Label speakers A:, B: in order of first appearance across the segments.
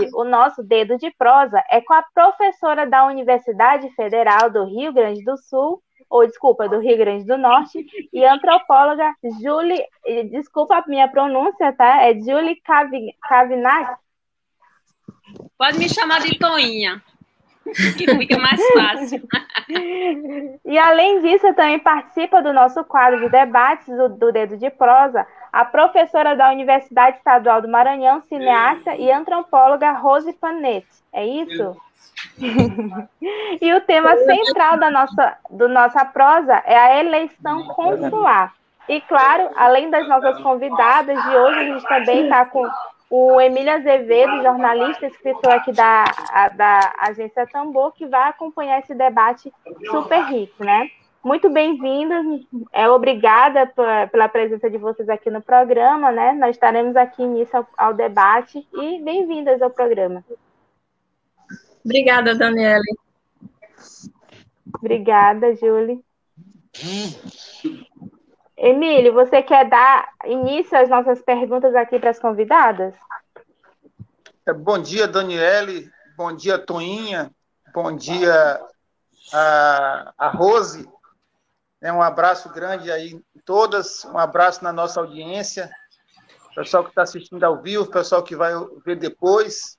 A: Hoje o nosso dedo de prosa é com a professora da Universidade Federal do Rio Grande do Sul, ou desculpa, do Rio Grande do Norte, e antropóloga Julie, desculpa a minha pronúncia, tá? É Julie Cavinac.
B: Pode me chamar de Toinha que fica mais fácil.
A: e além disso, também participa do nosso quadro de debates do, do, Dedo de Prosa, a professora da Universidade Estadual do Maranhão, cineasta e antropóloga Rose Panetti. É isso? e o tema central da nossa, do nossa prosa é a eleição consular. E claro, além das nossas convidadas de hoje, a gente também está com o Emílio Azevedo, jornalista, escritor aqui da, da agência Tambor, que vai acompanhar esse debate super rico, né? Muito bem-vindos, é, obrigada pela presença de vocês aqui no programa, né? Nós estaremos aqui início ao, ao debate e bem-vindas ao programa.
C: Obrigada, Daniele.
A: Obrigada, Julie. Emílio, você quer dar início às nossas perguntas aqui para as convidadas?
D: É, bom dia, Daniele. Bom dia, Toinha. Bom dia, a, a Rose. É um abraço grande aí todas, um abraço na nossa audiência, pessoal que está assistindo ao vivo, pessoal que vai ver depois.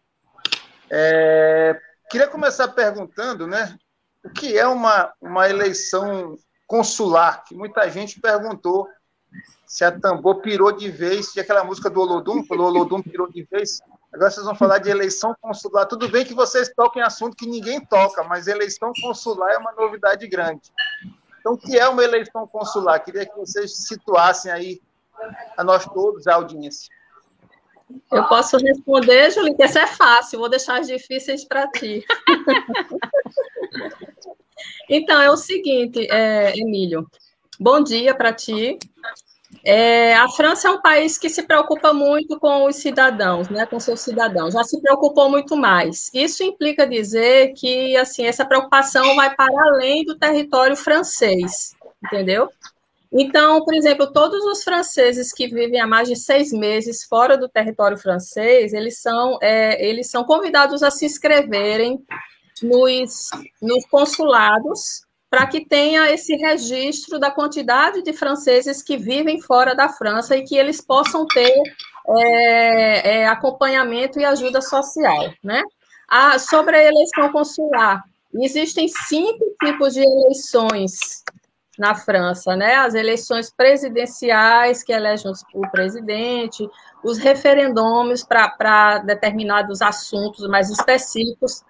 D: É, queria começar perguntando, né, o que é uma, uma eleição consular, que muita gente perguntou se a Tambor pirou de vez, se aquela música do Olodum, o Olodum pirou de vez. Agora vocês vão falar de eleição consular. Tudo bem que vocês toquem assunto que ninguém toca, mas eleição consular é uma novidade grande. Então, o que é uma eleição consular? Queria que vocês situassem aí a nós todos, a audiência.
C: Eu posso responder, Julie, que essa é fácil, vou deixar as difíceis para ti. Então, é o seguinte, é, Emílio. Bom dia para ti. É, a França é um país que se preocupa muito com os cidadãos, né, com seus cidadãos. Já se preocupou muito mais. Isso implica dizer que assim essa preocupação vai para além do território francês, entendeu? Então, por exemplo, todos os franceses que vivem há mais de seis meses fora do território francês, eles são, é, eles são convidados a se inscreverem nos, nos consulados para que tenha esse registro da quantidade de franceses que vivem fora da França e que eles possam ter é, é, acompanhamento e ajuda social, né? Ah, sobre a eleição consular, existem cinco tipos de eleições na França, né? As eleições presidenciais, que elegem o presidente, os referendômios para determinados assuntos mais específicos,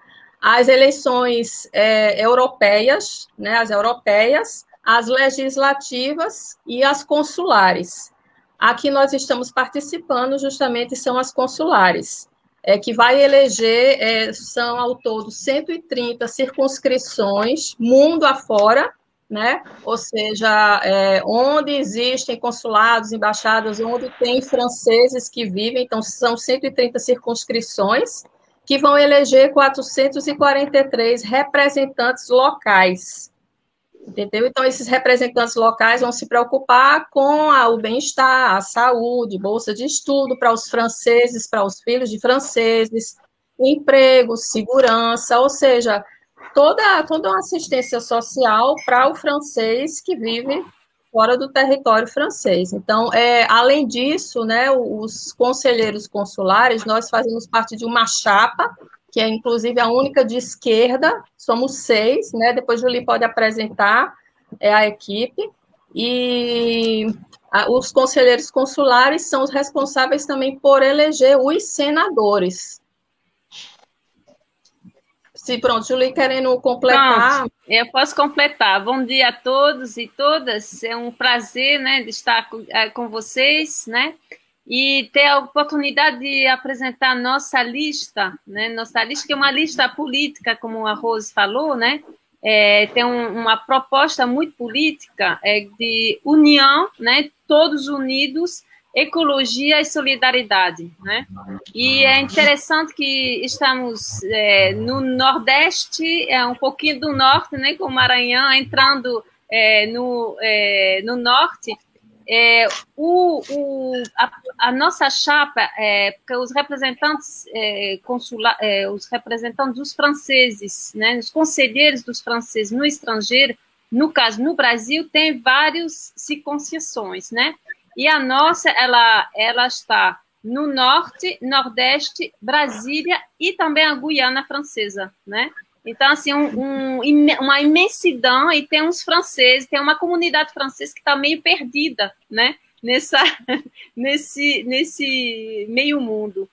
C: as eleições é, europeias, né, as europeias, as legislativas e as consulares. Aqui nós estamos participando justamente são as consulares, é, que vai eleger, é, são ao todo 130 circunscrições, mundo afora, né? Ou seja, é, onde existem consulados, embaixadas, onde tem franceses que vivem, então são 130 circunscrições, que vão eleger 443 representantes locais. Entendeu? Então, esses representantes locais vão se preocupar com a, o bem-estar, a saúde, bolsa de estudo para os franceses, para os filhos de franceses, emprego, segurança, ou seja, toda, toda uma assistência social para o francês que vive fora do território francês. Então, é, além disso, né, os conselheiros consulares, nós fazemos parte de uma chapa, que é inclusive a única de esquerda, somos seis, né, depois Julie pode apresentar é, a equipe, e a, os conselheiros consulares são os responsáveis também por eleger os senadores. Se pronto, Julie querendo completar. Pronto,
B: eu posso completar. Bom dia a todos e todas. É um prazer, né, estar com, é, com vocês, né? E ter a oportunidade de apresentar nossa lista, né? Nossa lista que é uma lista política, como a Rose falou, né? É, tem um, uma proposta muito política é, de união, né? Todos unidos ecologia e solidariedade, né? E é interessante que estamos é, no Nordeste, é um pouquinho do Norte, né? Com o Maranhão entrando é, no, é, no Norte. É, o, o, a, a, nossa chapa, é, porque os representantes é, consula, é, os representantes dos franceses, né, os conselheiros dos franceses no estrangeiro, no caso no Brasil, tem várias circunscrições, né? E a nossa, ela, ela está no norte, nordeste, Brasília e também a Guiana Francesa, né? Então, assim, um, um, uma imensidão, e tem uns franceses, tem uma comunidade francesa que está meio perdida, né? Nessa, nesse, nesse meio mundo.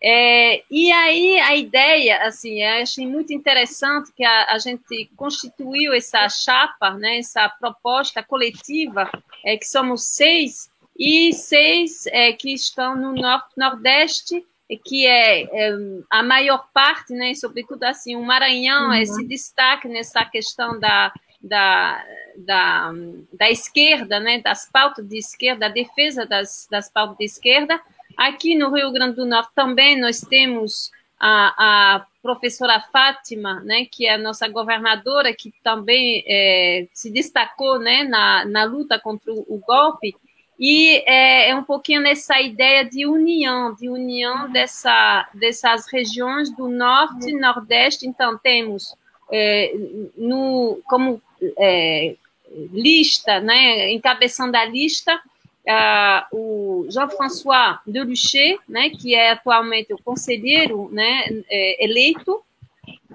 B: É, e aí a ideia, assim, eu achei muito interessante que a, a gente constituiu essa chapa, né, essa proposta coletiva, é, que somos seis, e seis é, que estão no nordeste, que é, é, a maior parte, né, sobretudo assim, o Maranhão uhum. se destaca nessa questão da, da, da, da esquerda, né, das pautas de esquerda, a defesa das, das pautas de esquerda. Aqui no Rio Grande do Norte também nós temos a, a professora Fátima, né, que é a nossa governadora, que também é, se destacou né, na, na luta contra o golpe, e é, é, um pouquinho nessa ideia de união, de união dessa, dessas regiões do norte e nordeste. Então, temos é, no, como é, lista, né, encabeçando a lista, uh, o Jean-François Delucher, né, que é atualmente o conselheiro né, é, eleito,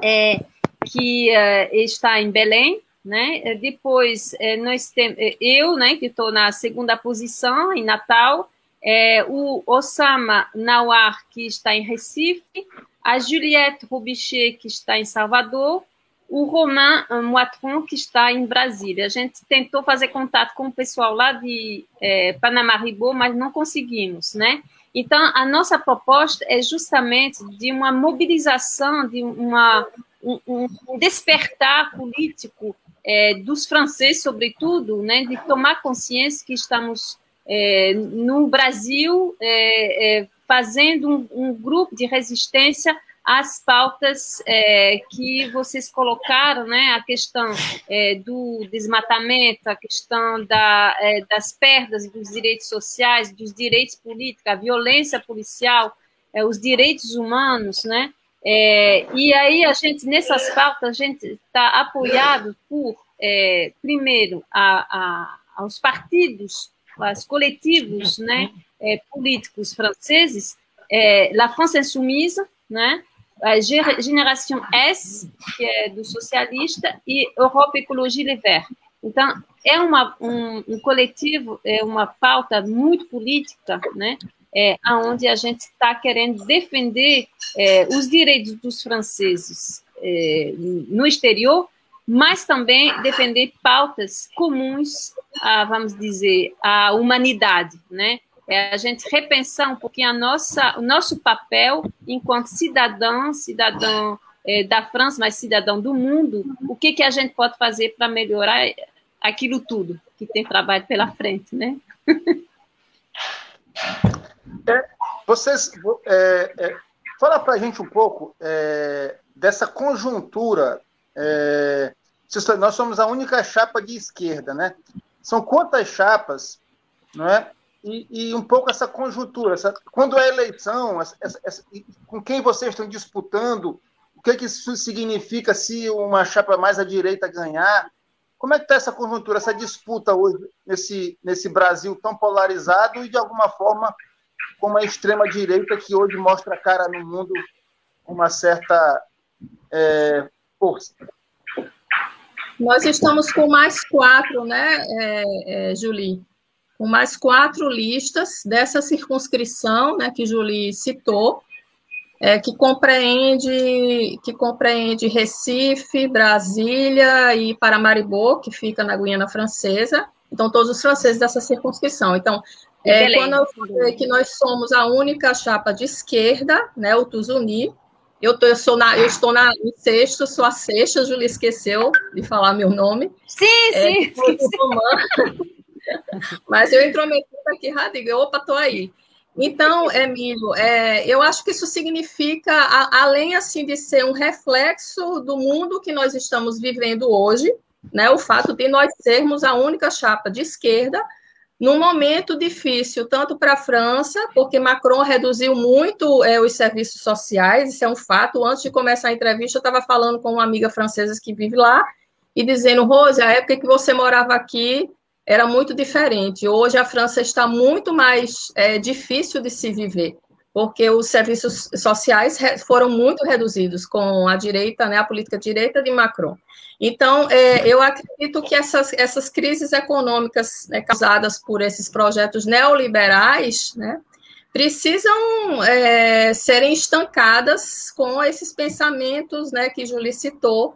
B: é, que uh, está em Belém, né? É, depois é, nós temos é, eu, né, que estou na segunda posição em Natal, é, o Osama Nawar que está em Recife, a Juliette Rubicher que está em Salvador, o Romain Moitron que está em Brasília. A gente tentou fazer contato com o pessoal lá de é, Panamá-Ribô, mas não conseguimos, né? Então, a nossa proposta é justamente de uma mobilização, de uma, um, um despertar político é, dos franceses, sobretudo, né, de tomar consciência que estamos é, no Brasil é, é fazendo um, um, grupo de resistência às pautas é, que vocês colocaram, né, a questão é, do desmatamento, a questão da, das perdas dos direitos sociais, dos direitos políticos, a violência policial, os direitos humanos, né, é, e aí a gente, nessas pautas, a gente está apoiado por, é, primeiro, a, a, aos partidos, aos coletivos né, é, políticos franceses, é, La France Insoumise, né, a Geração S, que é do socialista, e Europa Ecologia Les Verts. Então, é uma, um, um coletivo, é uma pauta muito política, né, é, onde a gente está querendo defender é, os direitos dos franceses é, no exterior, mas também defender pautas comuns, a, vamos dizer, à humanidade, né? É a gente repensar um pouquinho a nossa, o nosso papel enquanto cidadão, cidadão é, da França, mas cidadão do mundo, o que, que a gente pode fazer para melhorar aquilo tudo que tem trabalho pela frente, né?
D: É, vocês, é, é, fala para a gente um pouco é, dessa conjuntura. É, nós somos a única chapa de esquerda, né? São quantas chapas, não é? E, e um pouco essa conjuntura, essa, quando é eleição, essa, essa, com quem vocês estão disputando, o que, que isso significa se uma chapa mais à direita ganhar? Como é que está essa conjuntura, essa disputa hoje nesse, nesse Brasil tão polarizado e de alguma forma como a extrema-direita que hoje mostra a cara no mundo uma certa é, força.
C: Nós estamos com mais quatro, né, é, é, Julie? Com mais quatro listas dessa circunscrição, né, que Julie citou. é, que compreende que compreende Recife, Brasília e Paramaribo, que fica na Guiana Francesa. Então, todos os franceses dessa circunscrição. Então, é, quando eu falei que nós somos a única chapa de esquerda, né, o Tuzuni, eu, tô, eu, sou na, eu estou na, em sexto, sou a sexta, a Júlia esqueceu de falar meu nome.
B: Sim, é, sim.
C: Mas eu intrometi aqui, Radiga, opa, estou aí. Então, Emílio, é, eu acho que isso significa, a, além assim de ser um reflexo do mundo que nós estamos vivendo hoje, né, o fato de nós sermos a única chapa de esquerda, num momento difícil, tanto para a França, porque Macron reduziu muito é, os serviços sociais, isso é um fato. Antes de começar a entrevista, eu estava falando com uma amiga francesa que vive lá, e dizendo, Rose, a época que você morava aqui, era muito diferente. Hoje a França está muito mais é, difícil de se viver, porque os serviços sociais foram muito reduzidos com a direita, né, a política direita de Macron. Então, é, eu acredito que essas, essas crises econômicas né, causadas por esses projetos neoliberais, né, precisam é, serem estancadas com esses pensamentos né, que Julie citou,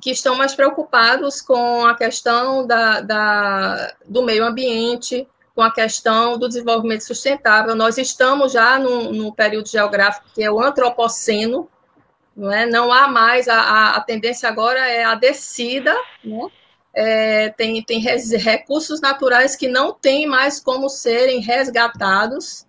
C: que estão mais preocupados com a questão da, da, do meio ambiente, com a questão do desenvolvimento sustentável. Nós estamos já num, período geográfico que é o antropoceno, não, é? não há mais, a, a tendência agora é a descida, né? É, tem, tem recursos naturais que não tem mais como serem resgatados,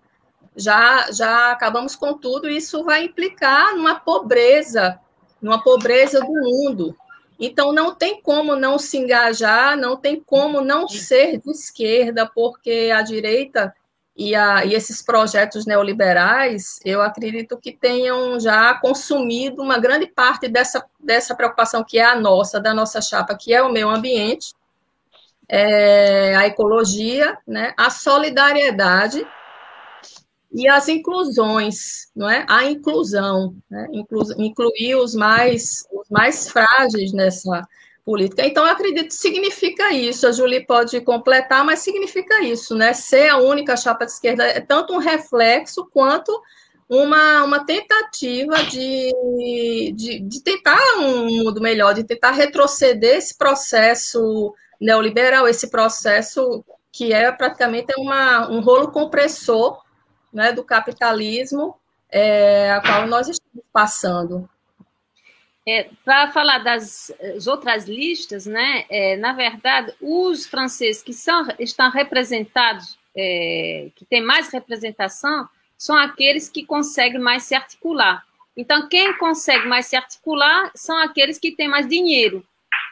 C: já, já acabamos com tudo, e isso vai implicar numa pobreza, numa pobreza do mundo. Então, não tem como não se engajar, não tem como não ser de esquerda, porque a direita e, a, e esses projetos neoliberais, eu acredito que tenham já consumido uma grande parte dessa, dessa preocupação que é a nossa, da nossa chapa, que é o meio ambiente, é, a ecologia, né, a solidariedade e as inclusões, não é? A inclusão, né? Inclu incluir os mais, os mais frágeis nessa política. Então, eu acredito que significa isso. A Julie pode completar, mas significa isso, né? Ser a única chapa de esquerda é tanto um reflexo quanto uma, uma tentativa de, de, de tentar um mundo melhor, de tentar retroceder esse processo neoliberal, esse processo que é praticamente uma, um rolo compressor né, do capitalismo é, a qual nós estamos passando.
B: É, Para falar das outras listas, né, é, na verdade, os franceses que são, estão representados, é, que têm mais representação, são aqueles que conseguem mais se articular. Então, quem consegue mais se articular são aqueles que têm mais dinheiro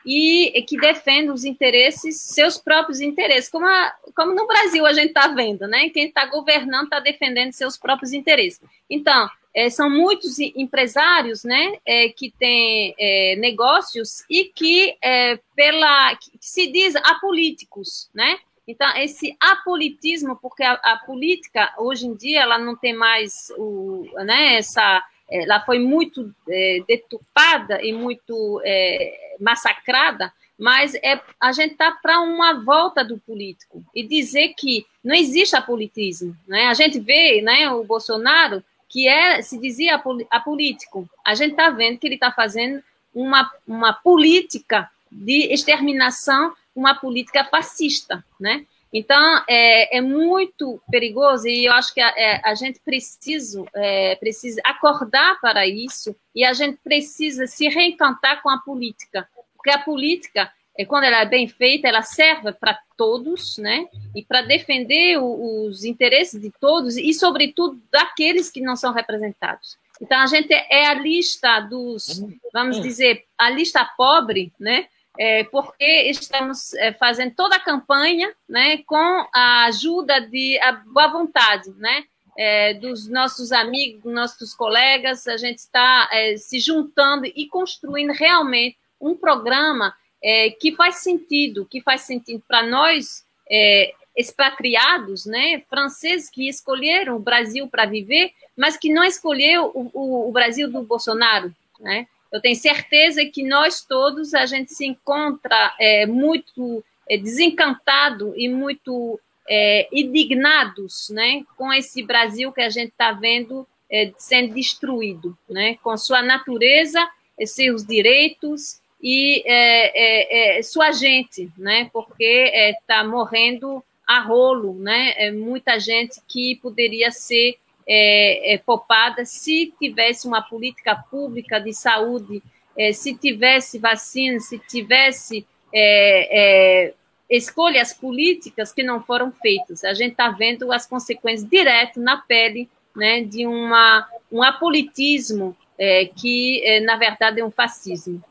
B: e que defendem os interesses, seus próprios interesses, como, a, como no Brasil a gente está vendo, né? Quem está governando está defendendo seus próprios interesses. Então, é, são muitos empresários, né, é, que têm é, negócios e que, é, pela, que se diz apolíticos, né? Então, esse apolitismo, porque a, a, política, hoje em dia, ela não tem mais o, né, essa ela foi muito é, deturpada e muito é, massacrada, mas é, a gente está para uma volta do político e dizer que não existe apolitismo. Né? A gente vê né, o Bolsonaro, que é, se dizia apolítico, a gente está vendo que ele está fazendo uma, uma política de exterminação, uma política fascista, né? Então, é, é muito perigoso e eu acho que a, é, a gente precisa, é, precisa acordar para isso e a gente precisa se reencantar com a política, porque a política, é, quando ela é bem feita, ela serve para todos, né? E para defender o, os interesses de todos e, sobretudo, daqueles que não são representados. Então, a gente é a lista dos, vamos dizer, a lista pobre, né? É, porque estamos é, fazendo toda a campanha né, com a ajuda de a boa vontade né, é, dos nossos amigos, nossos colegas, a gente está é, se juntando e construindo realmente um programa é, que faz sentido, que faz sentido para nós é, expatriados, né, franceses que escolheram o Brasil para viver, mas que não escolheu o, o, o Brasil do Bolsonaro, né? Eu tenho certeza que nós todos a gente se encontra é, muito é, desencantado e muito é, indignados, né, com esse Brasil que a gente está vendo é, sendo destruído, né? com sua natureza, seus direitos e é, é, é sua gente, né? porque está morrendo a rolo, né? É muita gente que poderia ser é, é, poupada se tivesse uma política pública de saúde, é, se tivesse vacina, se tivesse é, é, escolhas políticas que não foram feitas. A gente está vendo as consequências direto na pele né, de uma, um apolitismo é, que, na verdade, é um fascismo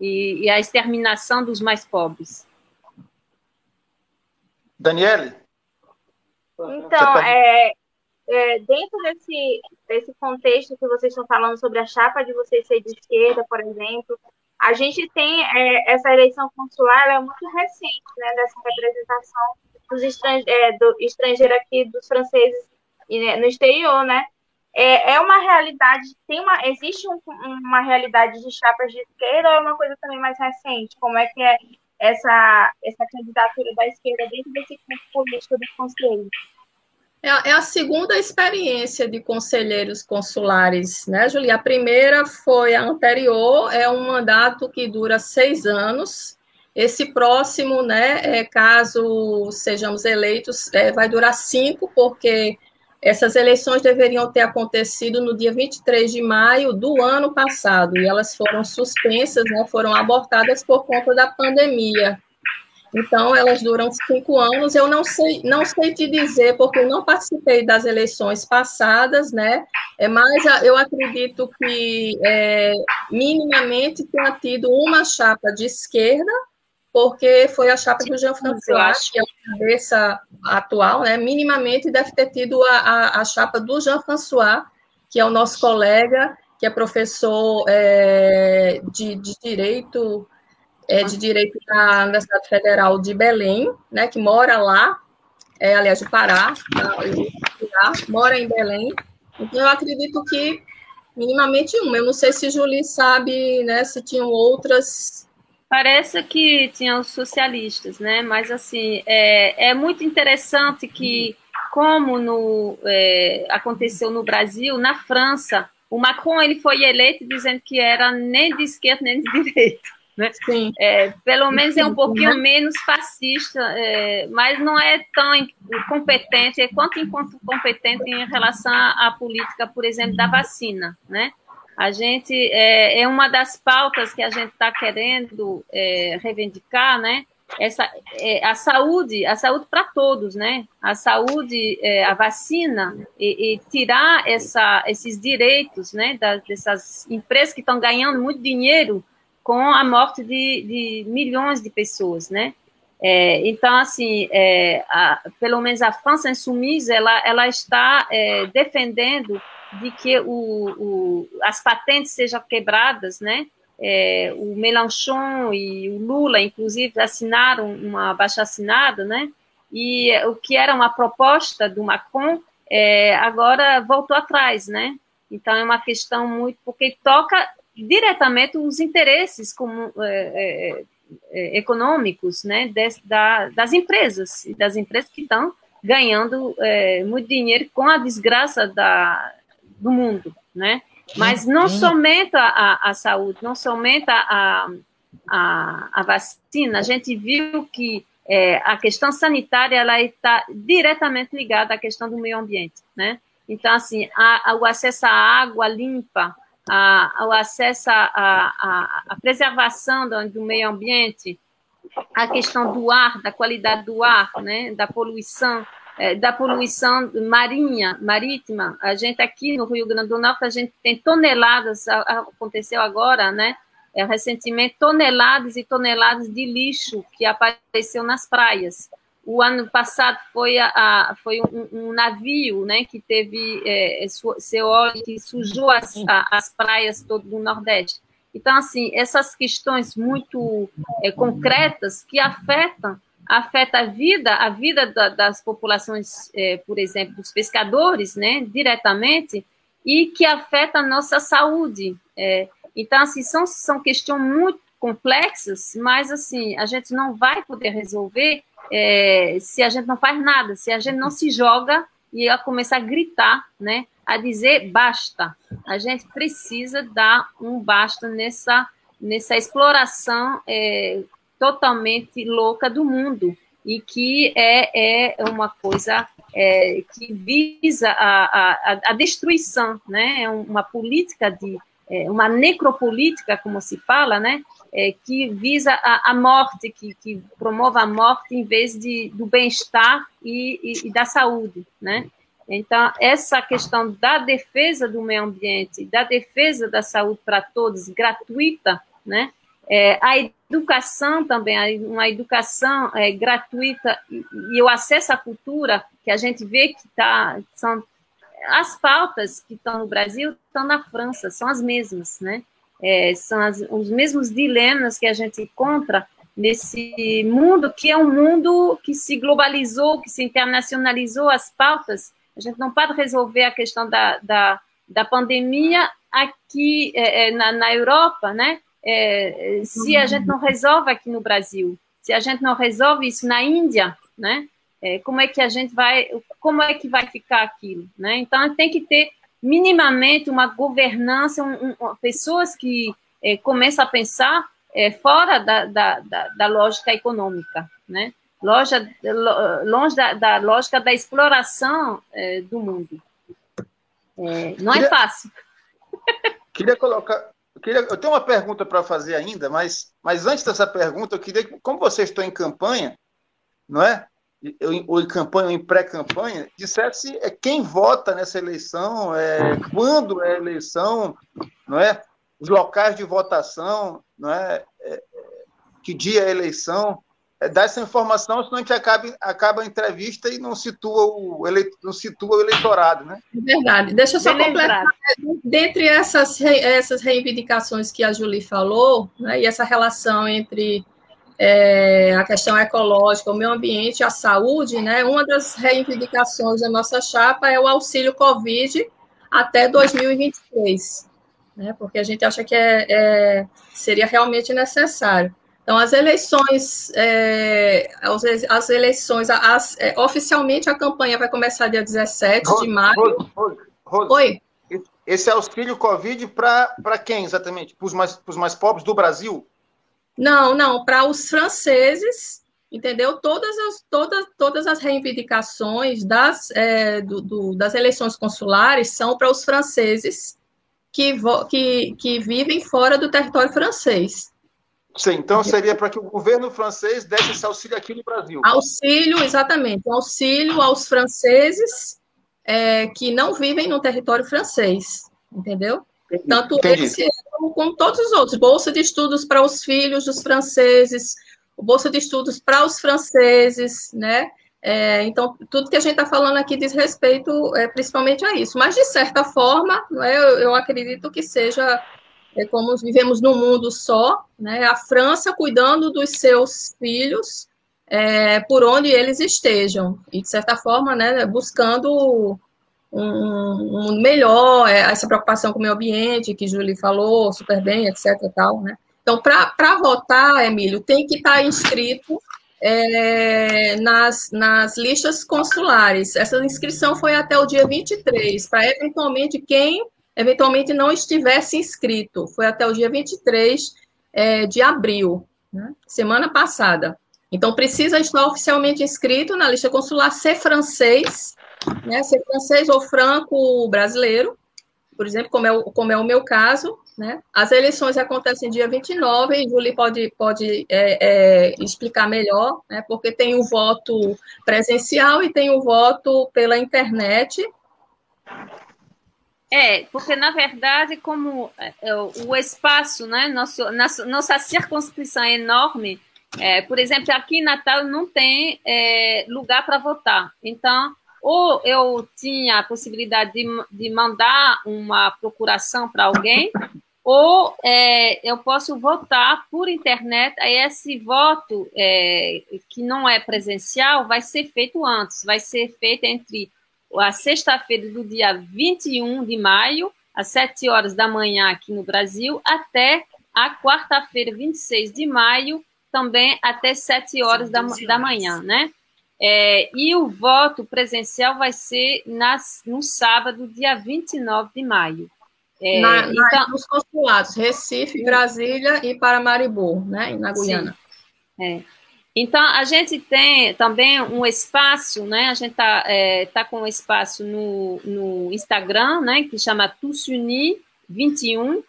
B: e, e a exterminação dos mais pobres.
D: Daniele?
A: Então, tá... é, é, dentro desse, desse contexto que vocês estão falando sobre a chapa de vocês ser de esquerda, por exemplo, a gente tem é, essa eleição consular é muito recente, né, dessa representação dos estrange é, do estrangeiro aqui, dos franceses né, no exterior, né? É, é uma realidade, tem uma, existe um, uma realidade de chapas de esquerda ou é uma coisa também mais recente? Como é que é essa, essa candidatura da esquerda dentro desse campo político dos conselhos?
C: É, é a segunda experiência de conselheiros consulares, né, Julia? A primeira foi a anterior, é um mandato que dura seis anos. Esse próximo, né, é, caso sejamos eleitos, é, vai durar cinco, porque essas eleições deveriam ter acontecido no dia 23 de maio do ano passado, e elas foram suspensas, né, foram abortadas por conta da pandemia. Então, elas duram cinco anos. Eu não sei, não sei te dizer, porque eu não participei das eleições passadas, né? É, mas eu acredito que é, minimamente tenha tido uma chapa de esquerda porque foi a chapa do Jean-François, que é a cabeça atual, né? Minimamente deve ter tido a, a, a chapa do Jean-François, que é o nosso colega, que é professor é, de, de Direito é, de Direito da Universidade Federal de Belém, né? Que mora lá, é, aliás, do Pará, tá? mora em Belém. Então, eu acredito que minimamente uma. Eu não sei se Julie sabe, né, se tinham outras
B: Parece que tinha os socialistas, né? Mas assim é, é muito interessante que, como no, é, aconteceu no Brasil, na França, o Macron ele foi eleito dizendo que era nem de esquerda nem de direita. Né? Sim. É, pelo menos é um pouquinho menos fascista, é, mas não é tão competente, é quanto enquanto competente em relação à política, por exemplo, da vacina, né? A gente é, é uma das pautas que a gente está querendo é, reivindicar, né? Essa, é, a saúde, a saúde para todos, né? A saúde, é, a vacina e, e tirar essa, esses direitos, né? Das, dessas empresas que estão ganhando muito dinheiro com a morte de, de milhões de pessoas, né? É, então, assim, é, a, pelo menos a França Insoumise, ela, ela está é, defendendo de que o, o, as patentes sejam quebradas, né? É, o Mélenchon e o Lula, inclusive, assinaram uma baixa assinada, né? E o que era uma proposta do Macron, é, agora voltou atrás, né? Então é uma questão muito porque toca diretamente os interesses como, é, é, é econômicos, né? Des, da, das empresas e das empresas que estão ganhando é, muito dinheiro com a desgraça da, do mundo, né? Mas não somente a, a saúde, não somente a, a, a vacina, a gente viu que é, a questão sanitária ela está diretamente ligada à questão do meio ambiente, né? Então, assim, a, o acesso à água limpa, a, o acesso à preservação do, do meio ambiente, a questão do ar, da qualidade do ar, né, da poluição, é, da poluição marinha, marítima. A gente aqui no Rio Grande do Norte, a gente tem toneladas, aconteceu agora, né? É, recentemente, toneladas e toneladas de lixo que apareceu nas praias. O ano passado foi, a, foi um, um, navio né, que teve é, seu óleo que sujou as, a, as praias todo do Nordeste. Então, assim, essas questões muito é, concretas que afetam afeta a vida, a vida da, das populações, é, por exemplo, dos pescadores, né, diretamente, e que afeta a nossa saúde. É, então, assim, são, são questões muito complexas, mas, assim, a gente não vai poder resolver é, se a gente não faz nada, se a gente não se joga e a começar a gritar, né, a dizer basta. A gente precisa dar um basta nessa, nessa exploração é, totalmente louca do mundo e que é, é uma coisa é, que visa a, a, a, destruição, né? É uma política de é, uma necropolítica, como se fala, né? É, que visa a, a morte, que, que, promove a morte em vez de, do bem-estar e, e, e, da saúde, né? Então, essa questão da defesa do meio ambiente, da defesa da saúde para todos, gratuita, né? É, a educação também, uma educação é, gratuita e, e, o acesso à cultura, que a gente vê que tá, são as pautas que estão no Brasil, estão na França, são as mesmas, né? É, são as, os mesmos dilemas que a gente encontra nesse mundo que é um mundo que se globalizou, que se internacionalizou as pautas. A gente não pode resolver a questão da, da, da pandemia aqui é, é na, na Europa, né? é, se a gente não resolve aqui no Brasil, se a gente não resolve isso na Índia, né? É, como é que a gente vai, como é que vai ficar aquilo, né? Então tem que ter minimamente uma governança, um, um, pessoas que é, começam a pensar é, fora da, da, da, da, lógica econômica, né? Loja, longe da, da lógica da exploração é, do mundo. É, não é queria, é fácil.
D: Queria colocar, eu, queria, eu tenho uma pergunta para fazer ainda, mas, mas antes dessa pergunta, eu queria, como vocês estão em campanha, não é? Ou em campanha ou em pré-campanha, dissesse é quem vota nessa eleição, é, quando é a eleição, não é? Os locais de votação, não é? é que dia é a eleição, é, dar essa informação, senão a gente acaba, acaba a entrevista e não situa o, ele, não situa o eleitorado, né?
C: É verdade. Deixa eu só Bem completar. Lembrado. Dentre essas, essas reivindicações que a Julie falou, né, e essa relação entre é, a questão ecológica, o meio ambiente a saúde, né, uma das reivindicações da nossa chapa é o auxílio Covid até 2023, né, porque a gente acha que é, é seria realmente necessário. Então, as eleições, é, as, eleições, as, é, oficialmente a campanha vai começar dia 17 Rose, de maio. Rose, Rose,
D: Rose, Oi. Esse auxílio Covid para quem exatamente? Para os mais, mais pobres do Brasil?
C: Não, não, para os franceses, entendeu? Todas as, todas, todas as reivindicações das, é, do, do, das eleições consulares são para os franceses que, que, que vivem fora do território francês.
D: Sim, então seria para que o governo francês desse esse auxílio aqui no Brasil.
C: Auxílio, exatamente. Auxílio aos franceses é, que não vivem no território francês, entendeu? Tanto Entendi. esse como, todos os outros. Bolsa de estudos para os filhos dos franceses, bolsa de estudos para os franceses, né? É, então, tudo que a gente está falando aqui diz respeito é, principalmente a isso. Mas, de certa forma, né, eu, eu acredito que seja é como vivemos num mundo só, né? A França cuidando dos seus filhos é, por onde eles estejam e de certa forma, né, buscando um, um melhor, é, essa preocupação com o meio ambiente que Julie falou super bem, etc. Tal, né? Então, para votar, Emílio, tem que estar tá inscrito é, nas, nas listas consulares. Essa inscrição foi até o dia 23, para eventualmente quem eventualmente não estivesse inscrito. Foi até o dia 23 é, de abril, né? semana passada. Então, precisa estar oficialmente inscrito na lista consular, ser francês, né? ser francês ou franco-brasileiro, por exemplo, como é, o, como é o meu caso. Né? As eleições acontecem dia 29, e Julie pode, pode é, é, explicar melhor, né? porque tem o voto presencial e tem o voto pela internet,
B: é, porque na verdade, como é, é, o espaço, né, nosso, nossa, nossa circunscrição é enorme, é, por exemplo, aqui em Natal não tem é, lugar para votar. Então, ou eu tinha a possibilidade de, de mandar uma procuração para alguém, ou é, eu posso votar por internet. Aí esse voto, é, que não é presencial, vai ser feito antes, vai ser feito entre a sexta-feira do dia 21 de maio, às 7 horas da manhã aqui no Brasil, até a quarta-feira, 26 de maio, também até 7 horas da, da manhã, né? É, e o voto presencial vai ser nas, no sábado, dia 29 de maio.
C: É, na, então, nos consulados, Recife, Brasília e Paramaribo, né, na Guiana.
B: É. Então, a gente tem também um espaço, né? A gente está é, tá com um espaço no, no Instagram, né? Que chama Tussuni21.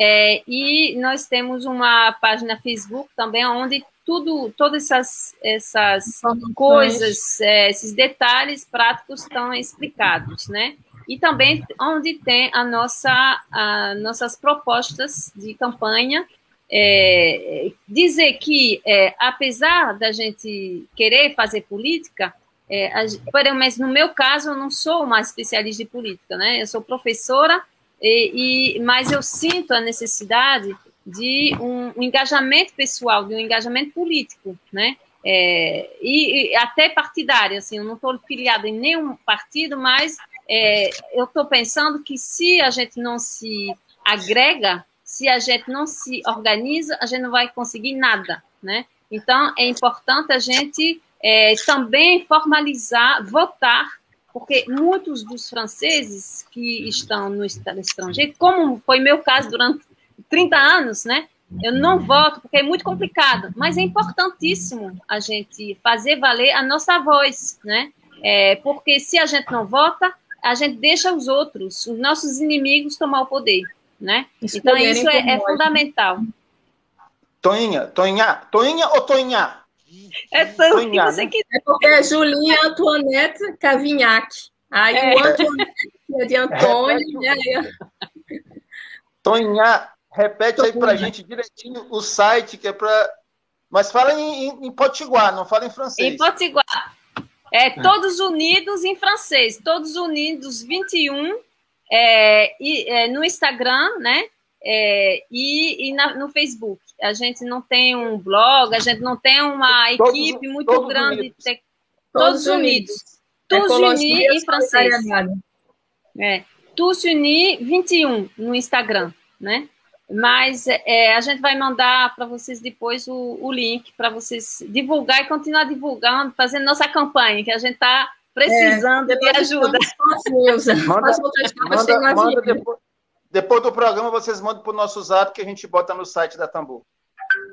B: É, e nós temos uma página Facebook também, onde tudo, todas essas, essas coisas, é, esses detalhes práticos estão explicados, né? E também onde tem a nossa, a, nossas propostas de campanha é, dizer que, é, apesar da gente querer fazer política, é, a, mas no meu caso, eu não sou uma especialista de política, né? Eu sou professora, e, e mas eu sinto a necessidade de um, engajamento pessoal, de um engajamento político, né? É, e, e, até partidário, assim, eu não estou filiada em nenhum partido, mas é, eu estou pensando que se a gente não se agrega se a gente não se organiza, a gente não vai conseguir nada, né? Então, é importante a gente é, também formalizar, votar, porque muitos dos franceses que estão no estrangeiro, como foi meu caso durante 30 anos, né? Eu não voto porque é muito complicado, mas é importantíssimo a gente fazer valer a nossa voz, né? É, porque se a gente não vota, a gente deixa os outros, os nossos inimigos, tomar o poder né? Então isso é, é fundamental.
D: Toinha, Toinha, Toinha ou Toinha?
B: É tanto Toinha, que você né?
C: É porque é Julinha Antoinette Cavignac. Aí é. o Antoinette é de Antônio. Repete,
D: né? Toinha, repete aí pra gente direitinho o site que é para. Mas fala em, em, em potiguar, não fala em francês.
B: Em potiguar. É Todos Unidos em francês. Todos Unidos 21 é, e, é, no Instagram, né? É, e, e na, no Facebook. A gente não tem um blog, a gente não tem uma equipe todos, muito todos grande. Unidos. Te, todos, todos unidos. Tous Unis em francês. É, Tous Unis 21 no Instagram, né? Mas é, a gente vai mandar para vocês depois o, o link para vocês divulgar e continuar divulgando, fazendo nossa campanha, que a gente está precisando é, de ajuda.
D: Manda, manda, manda depois, depois, do programa, vocês mandam para o nosso zap que a gente bota no site da Tambor.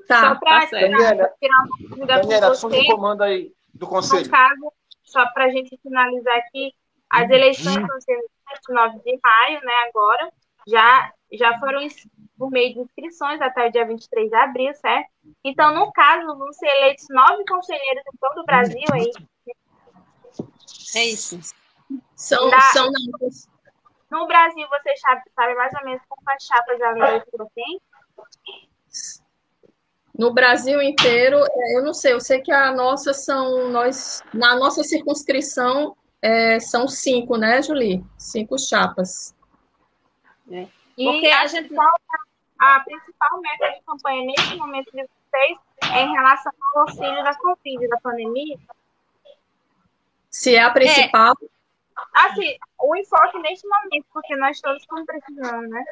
A: Tá, só para
D: tá Daniela, Daniela assume o comando aí do conselho.
A: No caso, só para a gente finalizar aqui, as eleições hum. vão ser no 9 de maio, né, agora, já, já foram por meio de inscrições até o dia 23 de abril, certo? Então, no caso, vão ser eleitos nove conselheiros em todo o Brasil aí,
B: é isso.
C: São, Na, são
A: No Brasil, você sabe, sabe mais ou menos quantas chapas a leitura tem?
C: No Brasil inteiro, é, eu não sei, eu sei que a nossa são, nós, na nossa circunscrição, é, são cinco, né, Julie? Cinco chapas.
A: É. E Porque a, gente... a principal meta de campanha nesse momento de vocês é em relação ao auxílio da Covid, da pandemia,
C: se é a principal. É,
A: assim, o enfoque neste momento, porque nós todos estamos precisando, né?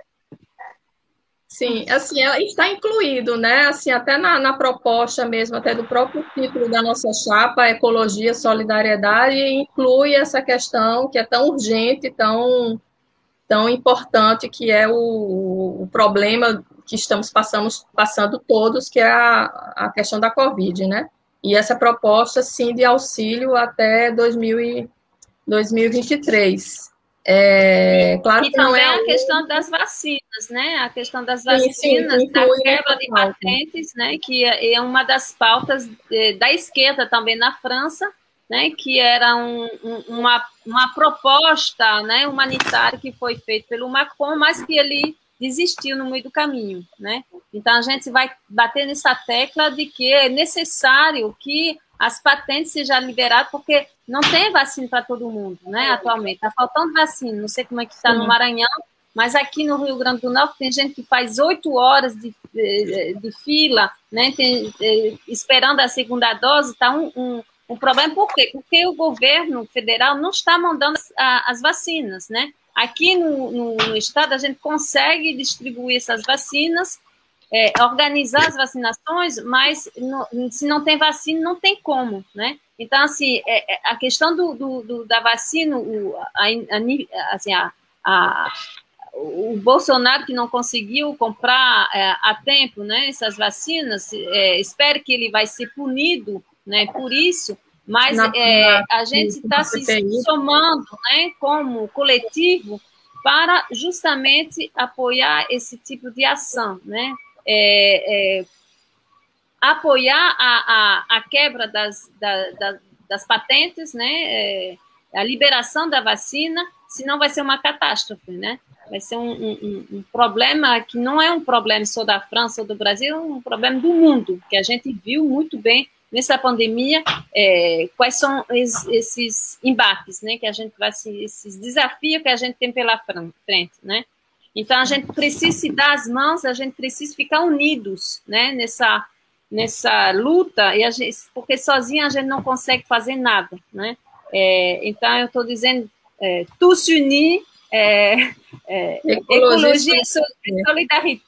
C: Sim, assim, ela está incluído, né? Assim, até na, na proposta mesmo, até do próprio título da nossa chapa, Ecologia, Solidariedade, inclui essa questão que é tão urgente, tão, tão importante, que é o, o problema que estamos passando, passando todos, que é a, a questão da Covid, né? e essa proposta, sim, de auxílio até 2000 e 2023. É, claro
B: e
C: que não
B: é
C: a
B: questão das vacinas, né? A questão das vacinas, sim, sim, da quebra de patentes, né? Que é, é uma das pautas é, da esquerda também na França, né? Que era um, um, uma, uma proposta, né? Humanitária que foi feita pelo Macron, mas que ele desistiu no meio do caminho, né? Então a gente vai bater nessa tecla de que é necessário que as patentes sejam liberadas, porque não tem vacina para todo mundo, né? Atualmente está faltando vacina. Não sei como é que está no Maranhão, mas aqui no Rio Grande do Norte tem gente que faz oito horas de, de, de, fila, né? Tem, é, esperando a segunda dose. Está um, um, um, problema por quê? Porque o governo federal não está mandando as, as vacinas, né? Aqui no, no, no estado, a gente consegue distribuir essas vacinas, é, organizar as vacinações, mas no, se não tem vacina, não tem como, né? Então, assim, é, é, a questão do, do, do da vacina, o, a, a, assim, a, a, o Bolsonaro que não conseguiu comprar é, a tempo né, essas vacinas, é, espero que ele vai ser punido né, por isso, mas na, é, a gente está se somando né, como coletivo para justamente apoiar esse tipo de ação, né? É, é, apoiar a, a, a quebra das, da, da, das patentes, né? É, a liberação da vacina, senão vai ser uma catástrofe, né? Vai ser um, um, um, problema que não é um problema só da França ou do Brasil, é um problema do mundo, que a gente viu muito bem nessa pandemia, é, quais são es, esses embates, né, que a gente vai se, esses desafios que a gente tem pela frente, né? Então a gente precisa se dar as mãos, a gente precisa ficar unidos, né, nessa nessa luta e a gente, porque sozinha a gente não consegue fazer nada, né? É, então eu estou dizendo, é, tous unir, é, é, ecologia, e solidariedade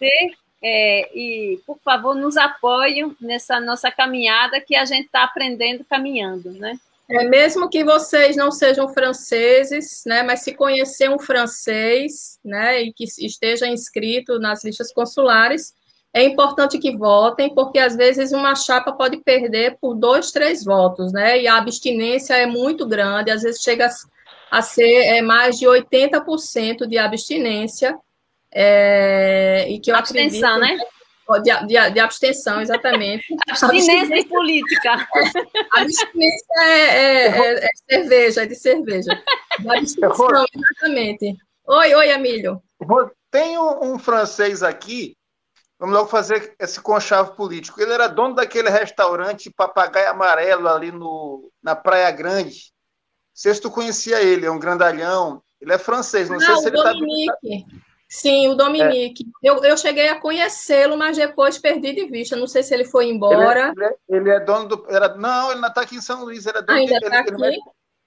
B: é, e, por favor, nos apoiem nessa nossa caminhada que a gente está aprendendo caminhando, né?
C: É, mesmo que vocês não sejam franceses, né, mas se conhecer um francês, né, e que esteja inscrito nas listas consulares, é importante que votem, porque às vezes uma chapa pode perder por dois, três votos, né, e a abstinência é muito grande, às vezes chega a ser é, mais de 80% de abstinência, é, e que eu
B: abstenção,
C: acredito,
B: né?
C: De, de, de, abstenção, exatamente.
B: Abstinência de política.
C: Abstinência é, é, é, é, cerveja, é de cerveja. De abstenção, exatamente. Oi, oi, Emílio.
D: Tem um, um, francês aqui, vamos logo fazer esse conchavo político. Ele era dono daquele restaurante Papagaio Amarelo ali no, na Praia Grande. Não sei se tu conhecia ele, é um grandalhão. Ele é francês, não, não sei se ele está.
C: Sim, o Dominique. É. Eu, eu cheguei a conhecê-lo, mas depois perdi de vista. Não sei se ele foi embora.
D: Ele é, ele é dono do. Era, não, ele não está aqui em São Luís. Era dono
C: Ainda
D: de,
C: ele,
D: ele, mexe,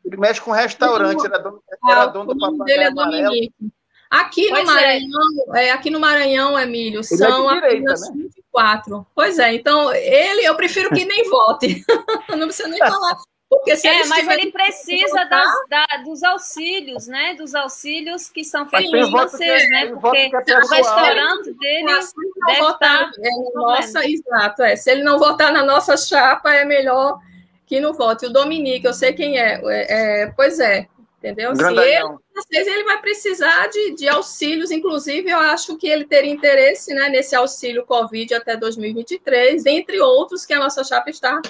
D: ele, mexe, com restaurante. Era dono,
C: ah, era dono do papai dele é Dominique. Aqui no, é. Maranhão, é. aqui no Maranhão, Emílio, ele é são é direita, né? 24. Pois é, então ele eu prefiro que nem vote. não precisa nem falar
B: porque se é, mas ele precisa das, da, dos auxílios, né? Dos auxílios que são feitos por vocês, né? Porque o restaurante dele deve votar.
C: É, nossa, exato, é. Se ele não votar na nossa chapa, é melhor que não vote. O Dominique, eu sei quem é. é, é pois é, entendeu? Se ele, ele vai precisar de, de auxílios, inclusive eu acho que ele teria interesse né, nesse auxílio Covid até 2023, entre outros que a nossa chapa está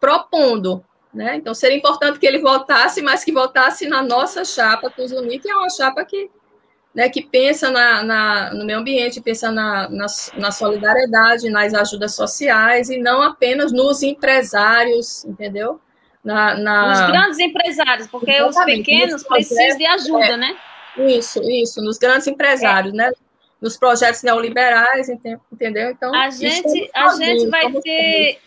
C: propondo. Né? Então, seria importante que ele votasse, mas que votasse na nossa chapa Tuzuni, que é uma chapa que, né, que pensa na, na, no meio ambiente, pensa na, na, na, solidariedade, nas ajudas sociais, e não apenas nos empresários, entendeu?
B: Na, na... Os grandes empresários, porque Exatamente, os pequenos precisam de ajuda, é, né?
C: Isso, isso, nos grandes empresários, é. né? Nos projetos neoliberais, entendeu? Então,
B: a gente, a gente vai ter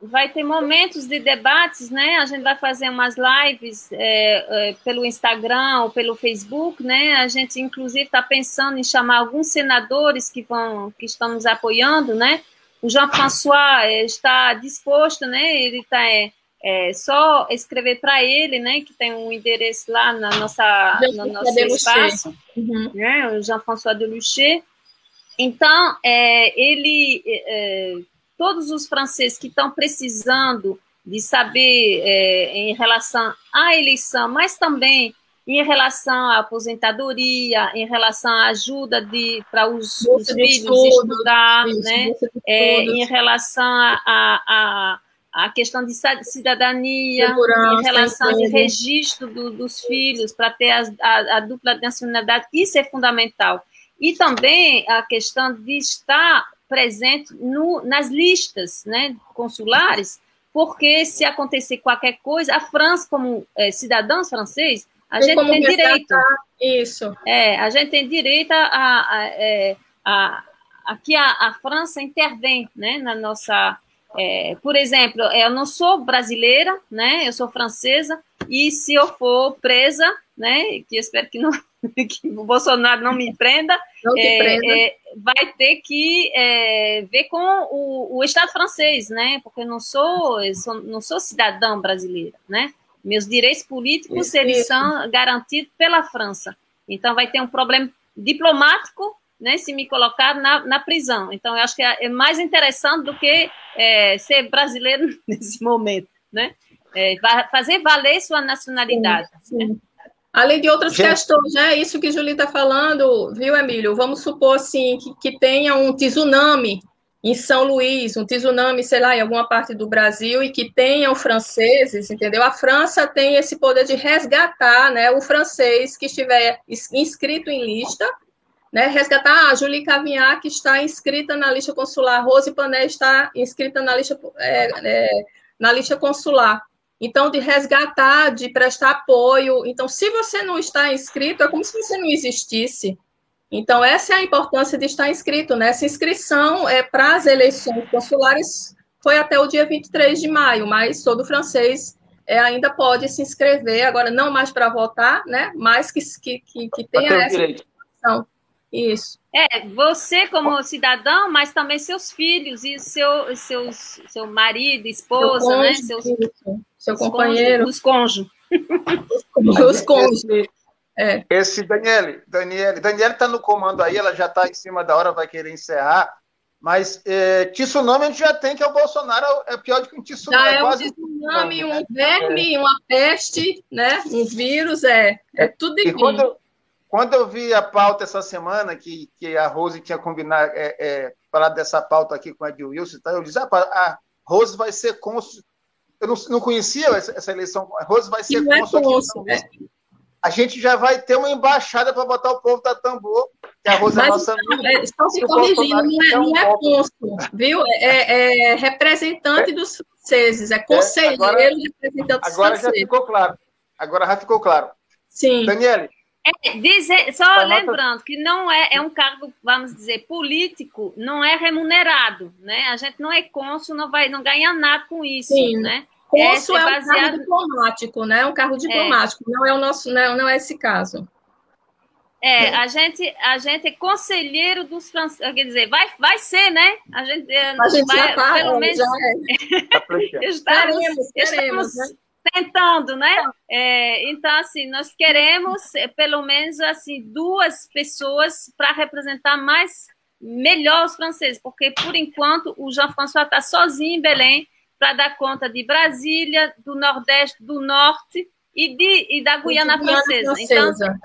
B: vai ter momentos de debates, né? A gente vai fazer umas lives é, é, pelo Instagram ou pelo Facebook, né? A gente inclusive está pensando em chamar alguns senadores que vão, que estão nos apoiando, né? O Jean François é, está disposto, né? Ele está é, é, só escrever para ele, né? Que tem um endereço lá na nossa no nosso espaço, uhum. né? O Jean François Delucher. Então, é, ele todos os franceses que estão precisando de saber é, em relação à eleição, mas também em relação à aposentadoria, em relação à ajuda para os, os filhos estudo, estudar, isso, né? É, em relação à a, a, questão de cidadania, Segurança, em relação ao registro do, dos filhos, para ter a, a, a dupla nacionalidade, isso é fundamental. E também a questão de estar presente no, nas listas né, consulares, porque se acontecer qualquer coisa, a França, como é, cidadãos franceses, a gente tem direito.
C: Isso.
B: É, a gente tem direito a, a, a, é, a, que a, a França intervém né, na nossa É, por exemplo, eu não sou brasileira, né? Eu sou francesa e se eu for presa, né? Que eu espero que, não, que o Bolsonaro não me prenda,
C: não
B: é,
C: prenda.
B: É, vai ter que é, ver com o, o, Estado francês, né? Porque eu não sou, eu sou, não sou cidadã brasileira, né? Meus direitos políticos
C: Isso.
B: eles são garantidos pela França. Então vai ter um problema diplomático né, se me colocar na, na prisão. Então, eu acho que é mais interessante do que é, ser brasileiro nesse momento, né? É, fazer valer sua nacionalidade.
C: Sim, sim. Né? Além de outras Gente. questões, né? Isso que Julie está falando, viu, Emílio? Vamos supor, assim, que, que tenha um tsunami em São Luís, um tsunami, sei lá, em alguma parte do Brasil, e que tenham franceses, entendeu? A França tem esse poder de resgatar né, o francês que estiver inscrito em lista, né, resgatar a Julie Cavinhac que está inscrita na lista consular, Rose Pané está inscrita na lista, é, é, na lista consular. Então, de resgatar, de prestar apoio. Então, se você não está inscrito, é como se você não existisse. Então, essa é a importância de estar inscrito. Né? Essa inscrição é para as eleições consulares foi até o dia 23 de maio, mas todo francês é, ainda pode se inscrever, agora não mais para votar, né? mas que, que, que, que tenha essa inscrição. Isso.
B: É, você como cidadão, mas também seus filhos e seu, seus, seu marido, esposa, seu cônjuge, né? Seus,
C: seu companheiro.
B: Os cônjuges.
C: Os cônjuges.
D: É. Esse Daniele, Daniele, Daniele está no comando aí, ela já está em cima da hora, vai querer encerrar. Mas é, tsunami a gente já tem, que é o Bolsonaro, é pior do que um tsunami.
C: Já
D: é,
C: é um tsunami, um verme, é. uma peste, né? Um vírus, é, é tudo
D: e quando, eu vi a pauta essa semana, que, que a Rose tinha combinado, é, é, falado dessa pauta aqui com a Edil Wilson, tá? eu disse, ah, a Rose vai ser cônsul. Eu não, não conhecia essa, essa, eleição. A Rose vai ser cônsul.
C: É cônsul
D: a gente já vai ter uma embaixada para botar o povo da tambor, que a Rosa é nossa amiga.
C: É, estão se corrigindo, não é, não é cônsul, viu? É, é, representante dos franceses, é conselheiro
D: agora,
C: representante dos
D: agora já ficou claro. Agora já ficou claro.
C: Sim.
D: Daniele.
B: É, dizer, só lembrando que não é, é um cargo, vamos dizer, político, não é remunerado, né? A gente não é cônsul, não vai, não ganha nada com isso,
C: Sim.
B: né?
C: Cônsul é, é um cargo diplomático, né? Um cargo diplomático, é. não é o nosso, não, não é esse caso.
B: É, a gente, a gente é conselheiro dos franceses, quer dizer, vai, vai ser, né? A gente,
C: a gente vai, já tá,
B: pelo menos,
C: já
B: é. estamos, queremos, estamos né? Tentando, né? É, então, assim, nós queremos é, pelo menos assim duas pessoas para representar mais melhor os franceses, porque por enquanto o Jean-François está sozinho em Belém para dar conta de Brasília, do Nordeste, do Norte e, de, e da Guiana, Guiana francesa. francesa. Então,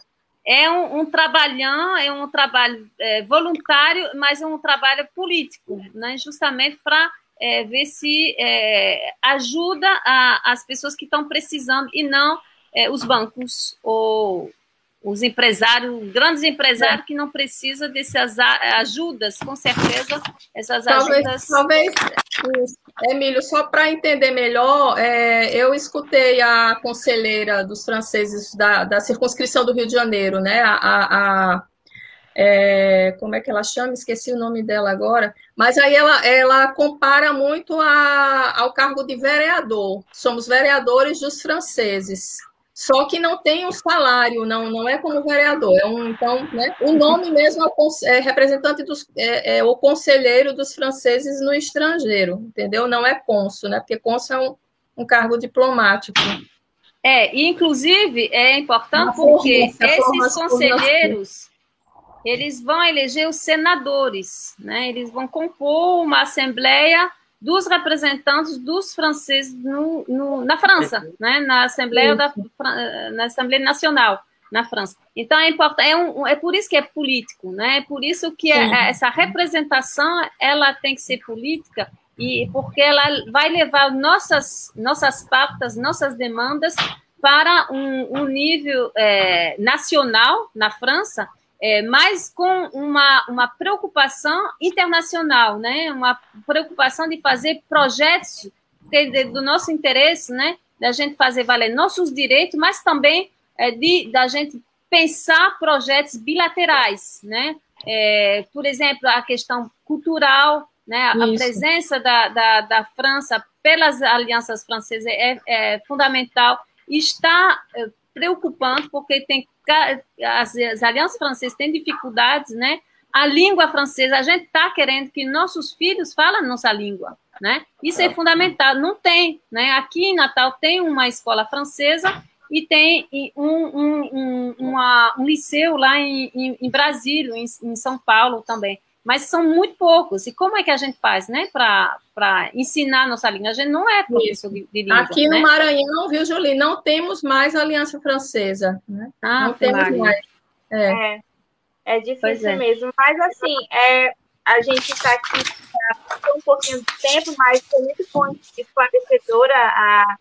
B: é um, um, trabalhão, é um trabalho é, voluntário, mas é um trabalho político, né? justamente para é, ver se é, ajuda a, as pessoas que estão precisando e não é, os bancos ou os empresários, grandes empresários é. que não precisam dessas ajudas, com certeza, essas
C: talvez,
B: ajudas.
C: Talvez, Emílio, só para entender melhor, é, eu escutei a conselheira dos franceses da, da circunscrição do Rio de Janeiro, né? A, a, a é, como é que ela chama? Esqueci o nome dela agora. Mas aí ela, ela compara muito a, ao cargo de vereador. Somos vereadores dos franceses só que não tem um salário, não, não é como vereador, é um, então, né, o nome mesmo é, é representante dos, é, é, o conselheiro dos franceses no estrangeiro, entendeu? Não é cônsul, né, porque cônsul é um, um cargo diplomático.
B: É, e inclusive é importante porque esses conselheiros, eles vão eleger os senadores, né, eles vão compor uma assembleia dos representantes dos franceses no, no, na França, né, na Assembleia da, na Assembleia Nacional na França. Então é importante, é, um, é por isso que é político, né? É por isso que é, essa representação ela tem que ser política e porque ela vai levar nossas nossas pautas, nossas demandas para um, um nível é, nacional na França é, mas com uma, uma preocupação internacional, né? uma preocupação de fazer projetos de, de, do nosso interesse, né? da gente fazer valer nossos direitos, mas também é, de, da gente pensar projetos bilaterais, né? É, por exemplo, a questão cultural, né? A presença da, da, da, França pelas alianças francesas é, é fundamental está eh, preocupante porque tem as, as alianças francesas têm dificuldades, né? A língua francesa, a gente está querendo que nossos filhos falem nossa língua, né? Isso é, é fundamental. Não tem, né? Aqui em Natal tem uma escola francesa e tem um, um, um, uma, um liceu lá em, em, em Brasília, em, em, São Paulo também. Mas são muito poucos. E como é que a gente faz, né, para ensinar nossa língua? A gente não é professor de, de língua.
C: Aqui
B: né?
C: no Maranhão, viu, Julie? Não temos mais Aliança Francesa. Né?
B: Ah,
C: não
B: temos mais.
A: É. é, é difícil é. mesmo. Mas, assim, é, a gente está aqui há um pouquinho de tempo, mas foi muito bom esclarecedora a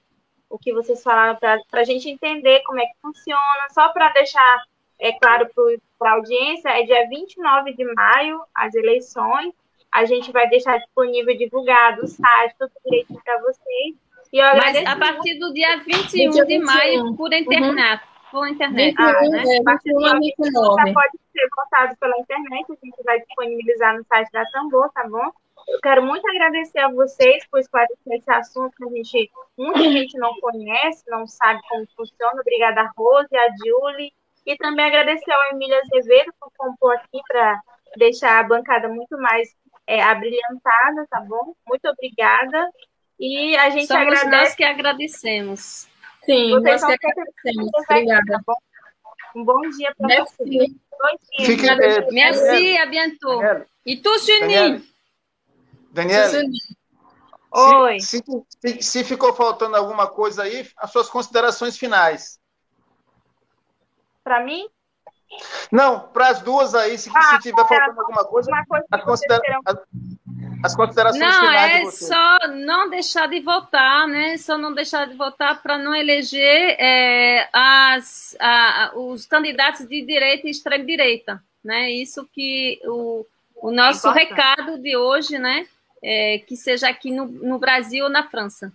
A: o que vocês falaram para a gente entender como é que funciona. Só para deixar é claro para a audiência, é dia 29 de maio as eleições. A gente vai deixar disponível divulgado o site, tudo direitinho para vocês.
B: Mas a partir do dia 21 dia de maio, por internet. Uhum. Por internet. 21,
A: ah, né? É, 21 a 29. Já pode ser votado pela internet, a gente vai disponibilizar no site da Tambor, tá bom? Eu quero muito agradecer a vocês por esclarecer esse assunto que a gente, muita gente não conhece, não sabe como funciona. Obrigada a Rose, a Julie, e também agradecer ao Emílio Azevedo por compor aqui para deixar a bancada muito mais é, abrilhantada, tá bom? Muito obrigada. E a gente
B: Somos
A: agradece.
B: nós que agradecemos.
C: Sim, Vocês nós que agradecemos. Obrigada. Tá
A: um bom dia para vocês.
B: Fique, é, Merci, à bientôt. E tu, Juninho?
D: Daniela,
A: Oi.
D: Se, se, se, ficou faltando alguma coisa aí, as suas considerações finais.
A: Para mim?
D: Não, para as duas aí, se, ah, se tiver faltando alguma coisa, coisa as, considera as, as, considerações
B: não,
D: finais.
B: Não, é só não deixar de votar, né? Só não deixar de votar para não eleger é, as, a, os candidatos de direita e extrema-direita, né? Isso que o, o nosso é recado de hoje, né? é, que seja aqui no, no Brasil ou na França.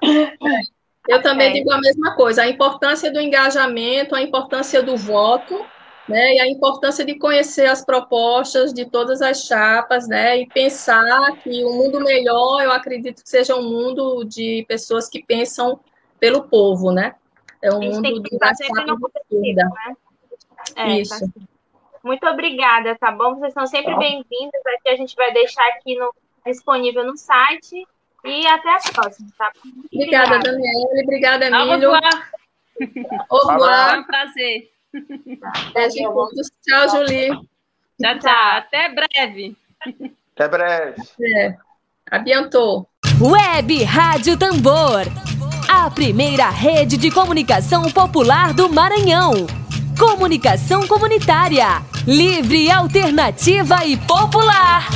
C: Eu também é. digo a mesma coisa, a importância do engajamento, a importância do voto, né, e a importância de conhecer as propostas de todas as chapas, né, e pensar que o um mundo melhor, eu acredito que seja um mundo de pessoas que pensam pelo povo, né? É um mundo de esquerda. Né?
A: É, Isso. Tá Muito obrigada, tá bom? Vocês são sempre bem-vindas. Aqui a gente vai deixar aqui no, disponível no site. E até a próxima, tá?
C: Obrigada, obrigada. Daniela. Obrigada, Emílio.
B: Au revoir. É um prazer.
C: Tchau, Julie.
B: Tchau, tchau. Até breve.
D: Até breve.
C: É. Abiantou.
E: Web Rádio Tambor. A primeira rede de comunicação popular do Maranhão. Comunicação comunitária. Livre, alternativa e popular.